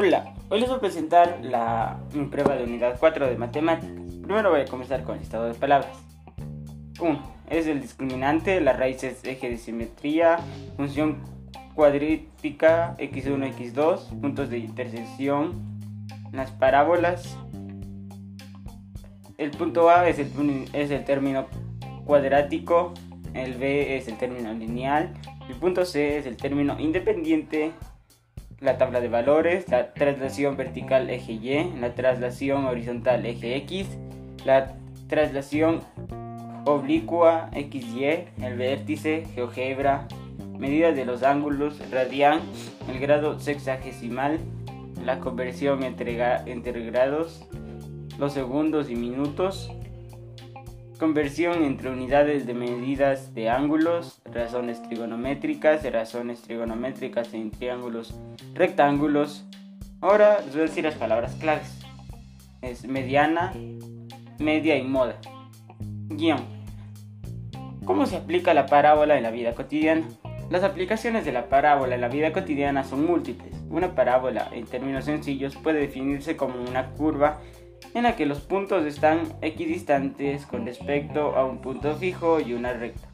Hola, hoy les voy a presentar la prueba de unidad 4 de matemáticas. Primero voy a comenzar con el listado de palabras. 1. Es el discriminante, la raíz es eje de simetría, función cuadrítica x1, x2, puntos de intersección, las parábolas. El punto A es el, es el término cuadrático, el B es el término lineal, el punto C es el término independiente, la tabla de valores, la traslación vertical eje Y, la traslación horizontal eje X, la traslación oblicua XY, el vértice, GeoGebra, medidas de los ángulos, radian, el grado sexagesimal, la conversión entre, entre grados, los segundos y minutos, Conversión entre unidades de medidas de ángulos, razones trigonométricas, razones trigonométricas en triángulos rectángulos. Ahora les voy a decir las palabras claves. Es mediana, media y moda. Guión. ¿Cómo se aplica la parábola en la vida cotidiana? Las aplicaciones de la parábola en la vida cotidiana son múltiples. Una parábola, en términos sencillos, puede definirse como una curva en la que los puntos están equidistantes con respecto a un punto fijo y una recta.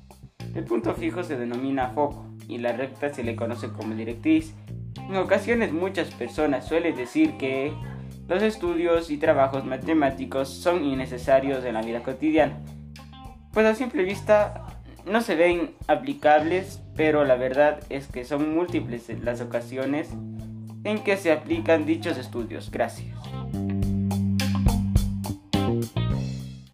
El punto fijo se denomina foco y la recta se le conoce como directriz. En ocasiones muchas personas suelen decir que los estudios y trabajos matemáticos son innecesarios en la vida cotidiana, pues a simple vista no se ven aplicables, pero la verdad es que son múltiples las ocasiones en que se aplican dichos estudios. Gracias.